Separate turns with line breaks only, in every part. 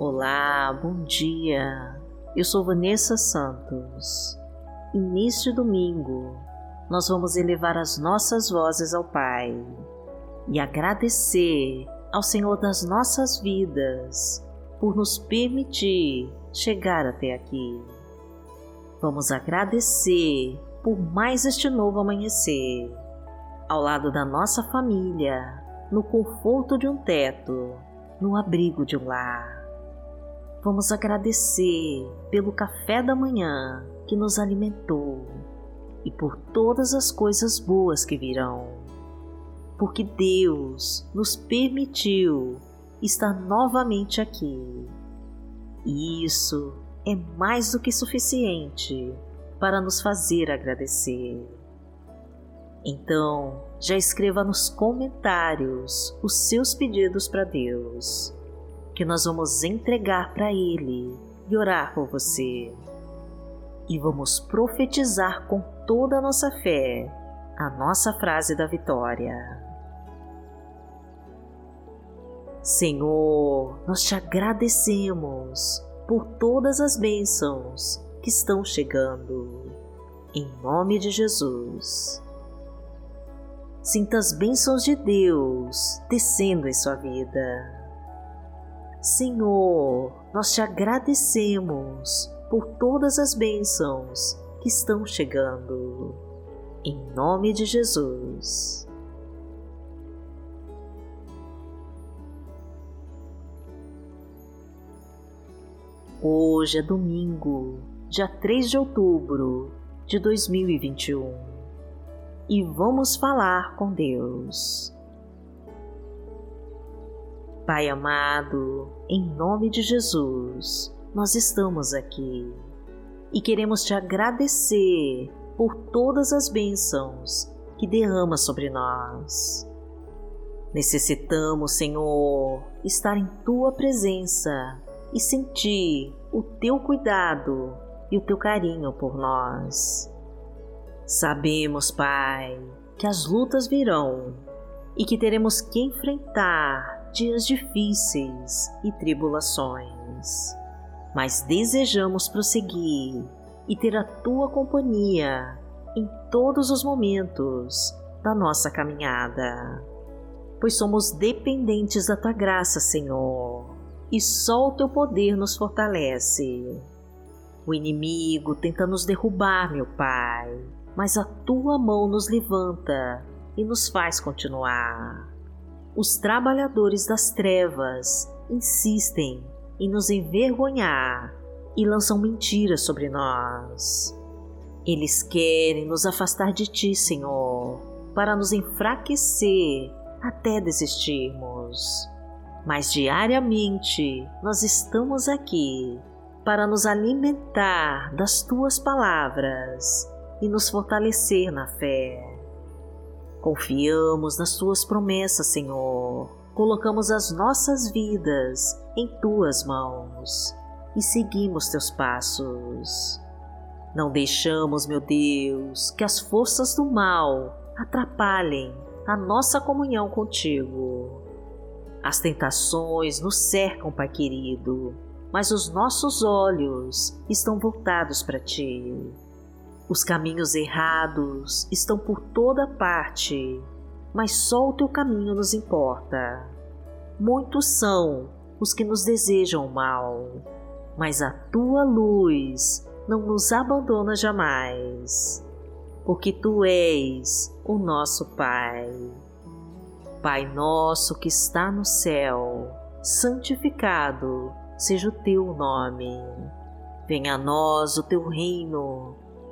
Olá, bom dia. Eu sou Vanessa Santos. E neste domingo, nós vamos elevar as nossas vozes ao Pai e agradecer ao Senhor das nossas vidas por nos permitir chegar até aqui. Vamos agradecer por mais este novo amanhecer, ao lado da nossa família, no conforto de um teto, no abrigo de um lar. Vamos agradecer pelo café da manhã que nos alimentou e por todas as coisas boas que virão. Porque Deus nos permitiu estar novamente aqui. E isso é mais do que suficiente para nos fazer agradecer. Então, já escreva nos comentários os seus pedidos para Deus que nós vamos entregar para Ele e orar por você. E vamos profetizar com toda a nossa fé a nossa frase da vitória. Senhor, nós te agradecemos por todas as bênçãos que estão chegando. Em nome de Jesus. Sinta as bênçãos de Deus descendo em sua vida Senhor, nós te agradecemos por todas as bênçãos que estão chegando. Em nome de Jesus. Hoje é domingo, dia 3 de outubro de 2021 e vamos falar com Deus. Pai amado, em nome de Jesus, nós estamos aqui e queremos te agradecer por todas as bênçãos que derrama sobre nós. Necessitamos, Senhor, estar em tua presença e sentir o teu cuidado e o teu carinho por nós. Sabemos, Pai, que as lutas virão e que teremos que enfrentar dias difíceis e tribulações, mas desejamos prosseguir e ter a tua companhia em todos os momentos da nossa caminhada, pois somos dependentes da tua graça, Senhor, e só o teu poder nos fortalece. O inimigo tenta nos derrubar, meu Pai, mas a tua mão nos levanta e nos faz continuar os trabalhadores das trevas insistem em nos envergonhar e lançam mentiras sobre nós. Eles querem nos afastar de ti, Senhor, para nos enfraquecer até desistirmos. Mas diariamente nós estamos aqui para nos alimentar das tuas palavras e nos fortalecer na fé. Confiamos nas tuas promessas, Senhor. Colocamos as nossas vidas em tuas mãos e seguimos teus passos. Não deixamos, meu Deus, que as forças do mal atrapalhem a nossa comunhão contigo. As tentações nos cercam, Pai querido, mas os nossos olhos estão voltados para ti. Os caminhos errados estão por toda parte, mas só o teu caminho nos importa. Muitos são os que nos desejam mal, mas a tua luz não nos abandona jamais, porque tu és o nosso Pai. Pai nosso que está no céu, santificado seja o teu nome. Venha a nós o teu reino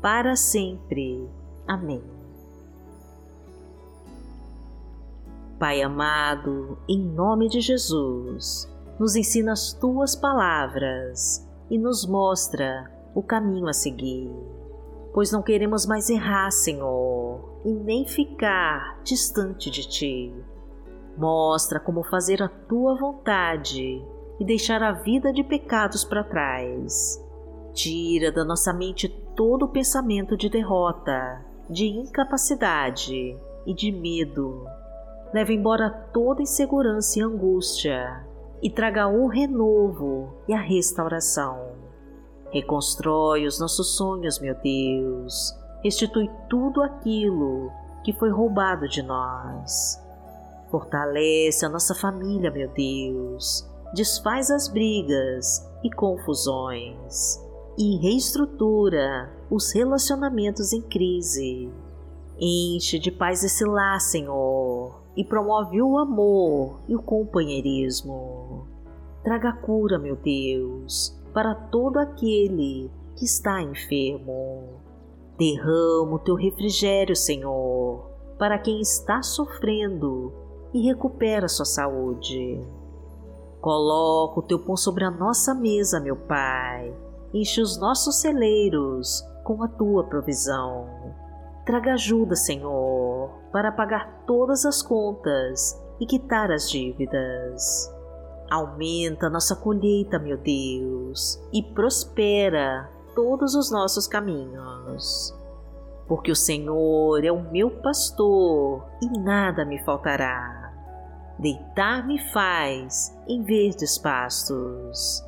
para sempre. Amém. Pai amado, em nome de Jesus, nos ensina as tuas palavras e nos mostra o caminho a seguir. Pois não queremos mais errar, Senhor, e nem ficar distante de ti. Mostra como fazer a tua vontade e deixar a vida de pecados para trás. Tira da nossa mente todo o pensamento de derrota, de incapacidade e de medo. Leva embora toda insegurança e angústia e traga o renovo e a restauração. Reconstrói os nossos sonhos, meu Deus. Restitui tudo aquilo que foi roubado de nós. Fortalece a nossa família, meu Deus. Desfaz as brigas e confusões e reestrutura os relacionamentos em crise. Enche de paz esse lar, Senhor, e promove o amor e o companheirismo. Traga cura, meu Deus, para todo aquele que está enfermo. Derrama o teu refrigério, Senhor, para quem está sofrendo e recupera sua saúde. Coloca o teu pão sobre a nossa mesa, meu Pai. Enche os nossos celeiros com a tua provisão. Traga ajuda, Senhor, para pagar todas as contas e quitar as dívidas. Aumenta nossa colheita, meu Deus, e prospera todos os nossos caminhos. Porque o Senhor é o meu pastor e nada me faltará. Deitar-me faz em verdes pastos.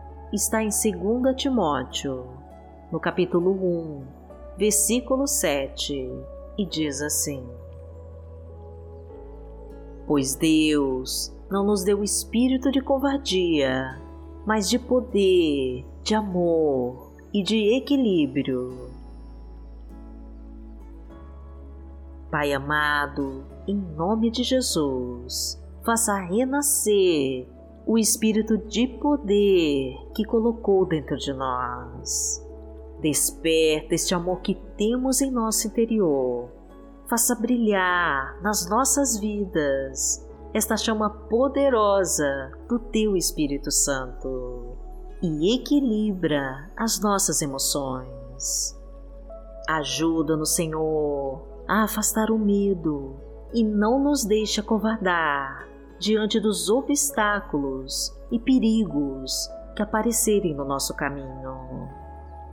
está em 2 Timóteo, no capítulo 1, versículo 7, e diz assim: Pois Deus não nos deu espírito de covardia, mas de poder, de amor e de equilíbrio. Pai amado, em nome de Jesus, faça renascer o espírito de poder que colocou dentro de nós. Desperta este amor que temos em nosso interior. Faça brilhar nas nossas vidas esta chama poderosa do Teu Espírito Santo e equilibra as nossas emoções. Ajuda-nos, Senhor, a afastar o medo e não nos deixe acovardar diante dos obstáculos e perigos que aparecerem no nosso caminho.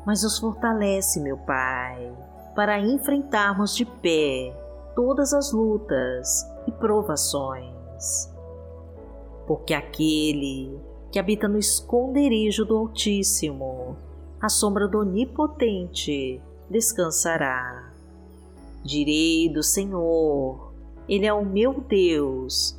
Mas nos fortalece, meu Pai, para enfrentarmos de pé todas as lutas e provações porque aquele que habita no esconderijo do Altíssimo, à sombra do Onipotente, descansará. Direi do Senhor, Ele é o meu Deus,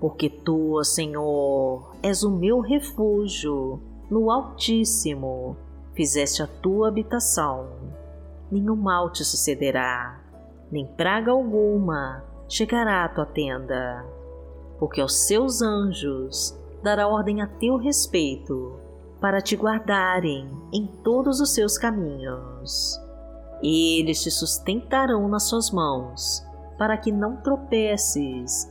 Porque tu, Senhor, és o meu refúgio, no Altíssimo fizeste a tua habitação. Nenhum mal te sucederá, nem praga alguma chegará à tua tenda, porque aos seus anjos dará ordem a teu respeito para te guardarem em todos os seus caminhos. Eles te sustentarão nas suas mãos, para que não tropeces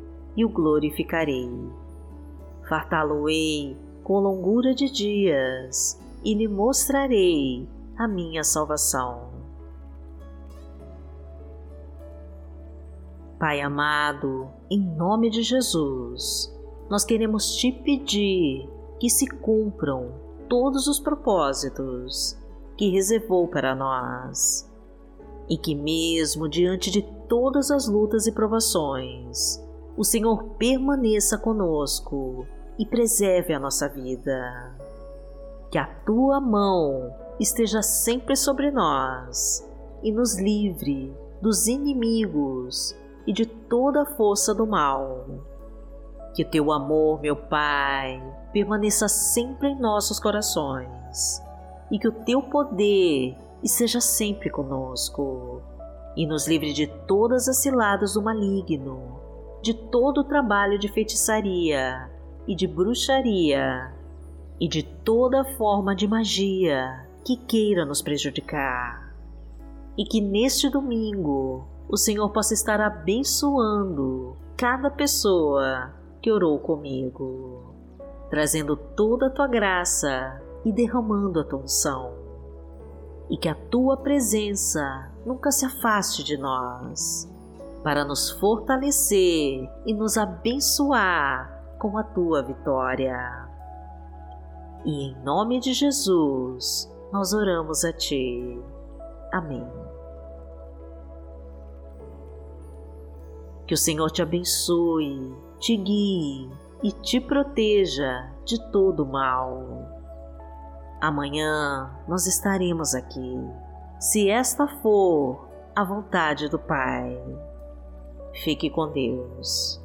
e o glorificarei. Fartá-lo-ei com longura de dias e lhe mostrarei a minha salvação. Pai amado, em nome de Jesus, nós queremos te pedir que se cumpram todos os propósitos que reservou para nós e que, mesmo diante de todas as lutas e provações, o Senhor permaneça conosco e preserve a nossa vida. Que a tua mão esteja sempre sobre nós e nos livre dos inimigos e de toda a força do mal que teu amor, meu Pai, permaneça sempre em nossos corações e que o teu poder esteja sempre conosco e nos livre de todas as ciladas do maligno, de todo o trabalho de feitiçaria e de bruxaria e de toda forma de magia que queira nos prejudicar. E que neste domingo o Senhor possa estar abençoando cada pessoa que orou comigo, trazendo toda a tua graça e derramando a tua unção. E que a tua presença nunca se afaste de nós, para nos fortalecer e nos abençoar com a tua vitória. E em nome de Jesus, nós oramos a Ti. Amém. Que o Senhor te abençoe te guie e te proteja de todo mal. Amanhã nós estaremos aqui, se esta for a vontade do Pai. Fique com Deus.